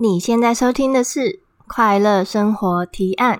你现在收听的是《快乐生活提案》。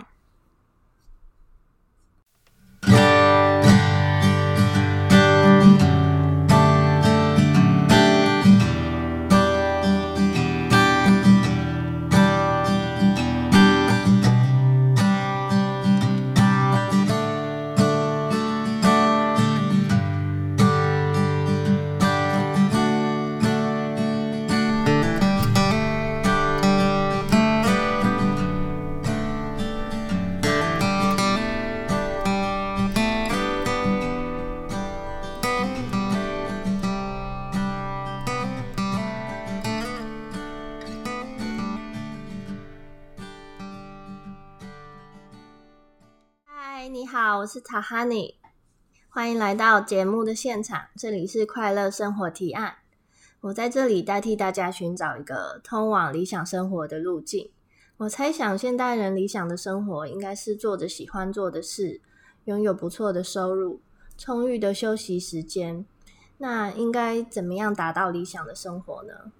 好，我是塔哈尼，欢迎来到节目的现场。这里是快乐生活提案，我在这里代替大家寻找一个通往理想生活的路径。我猜想，现代人理想的生活应该是做着喜欢做的事，拥有不错的收入，充裕的休息时间。那应该怎么样达到理想的生活呢？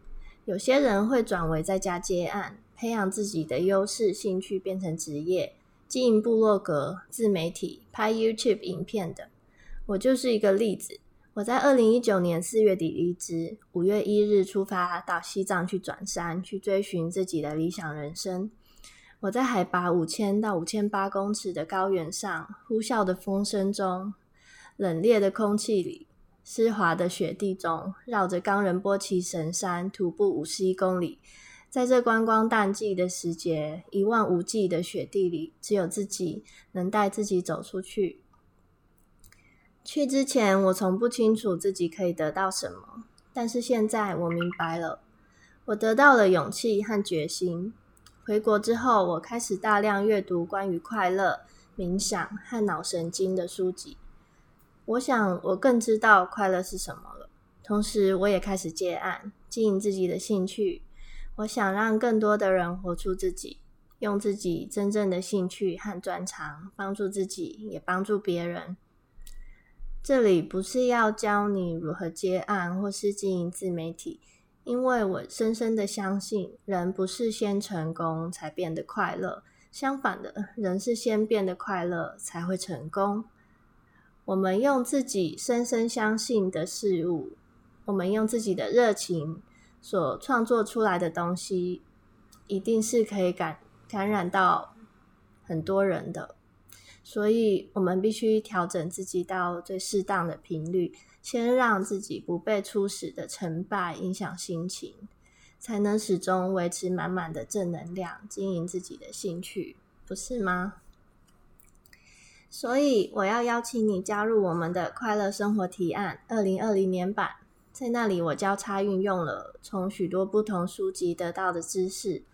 有些人会转为在家接案，培养自己的优势兴趣，变成职业。经营部落格、自媒体、拍 YouTube 影片的，我就是一个例子。我在二零一九年四月底离职，五月一日出发到西藏去转山，去追寻自己的理想人生。我在海拔五千到五千八公尺的高原上，呼啸的风声中，冷冽的空气里，湿滑的雪地中，绕着冈仁波齐神山徒步五十一公里。在这观光淡季的时节，一望无际的雪地里，只有自己能带自己走出去。去之前，我从不清楚自己可以得到什么，但是现在我明白了，我得到了勇气和决心。回国之后，我开始大量阅读关于快乐、冥想和脑神经的书籍。我想，我更知道快乐是什么了。同时，我也开始接案，经营自己的兴趣。我想让更多的人活出自己，用自己真正的兴趣和专长帮助自己，也帮助别人。这里不是要教你如何接案或是经营自媒体，因为我深深的相信，人不是先成功才变得快乐，相反的，人是先变得快乐才会成功。我们用自己深深相信的事物，我们用自己的热情。所创作出来的东西，一定是可以感感染到很多人的，所以我们必须调整自己到最适当的频率，先让自己不被初始的成败影响心情，才能始终维持满满的正能量，经营自己的兴趣，不是吗？所以我要邀请你加入我们的快乐生活提案二零二零年版。在那里，我交叉运用了从许多不同书籍得到的知识，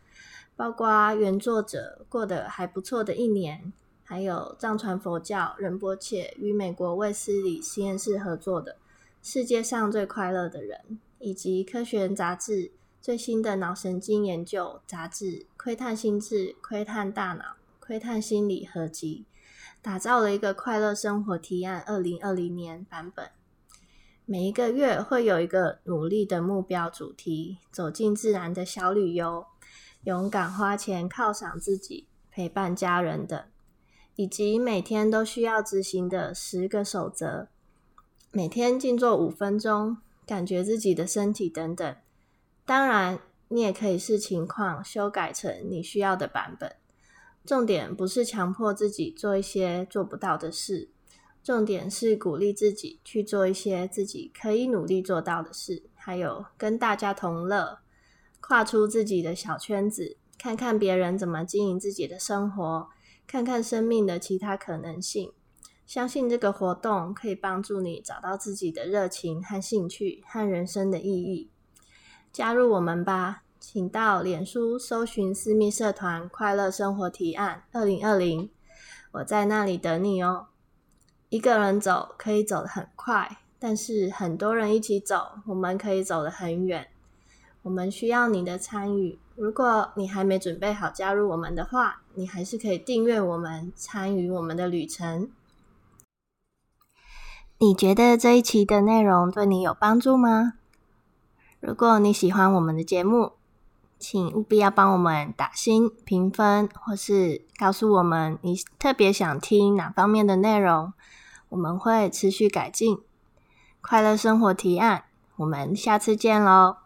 包括原作者过得还不错的一年，还有藏传佛教仁波切与美国卫斯理实验室合作的《世界上最快乐的人》，以及科学杂志最新的脑神经研究杂志《窥探心智、窥探大脑、窥探心理》合集，打造了一个快乐生活提案二零二零年版本。每一个月会有一个努力的目标主题，走进自然的小旅游，勇敢花钱犒赏自己，陪伴家人等，以及每天都需要执行的十个守则。每天静坐五分钟，感觉自己的身体等等。当然，你也可以视情况修改成你需要的版本。重点不是强迫自己做一些做不到的事。重点是鼓励自己去做一些自己可以努力做到的事，还有跟大家同乐，跨出自己的小圈子，看看别人怎么经营自己的生活，看看生命的其他可能性。相信这个活动可以帮助你找到自己的热情和兴趣和人生的意义。加入我们吧，请到脸书搜寻私密社团“快乐生活提案二零二零”，我在那里等你哦。一个人走可以走得很快，但是很多人一起走，我们可以走得很远。我们需要你的参与。如果你还没准备好加入我们的话，你还是可以订阅我们，参与我们的旅程。你觉得这一期的内容对你有帮助吗？如果你喜欢我们的节目，请务必要帮我们打星评分，或是告诉我们你特别想听哪方面的内容，我们会持续改进。快乐生活提案，我们下次见喽！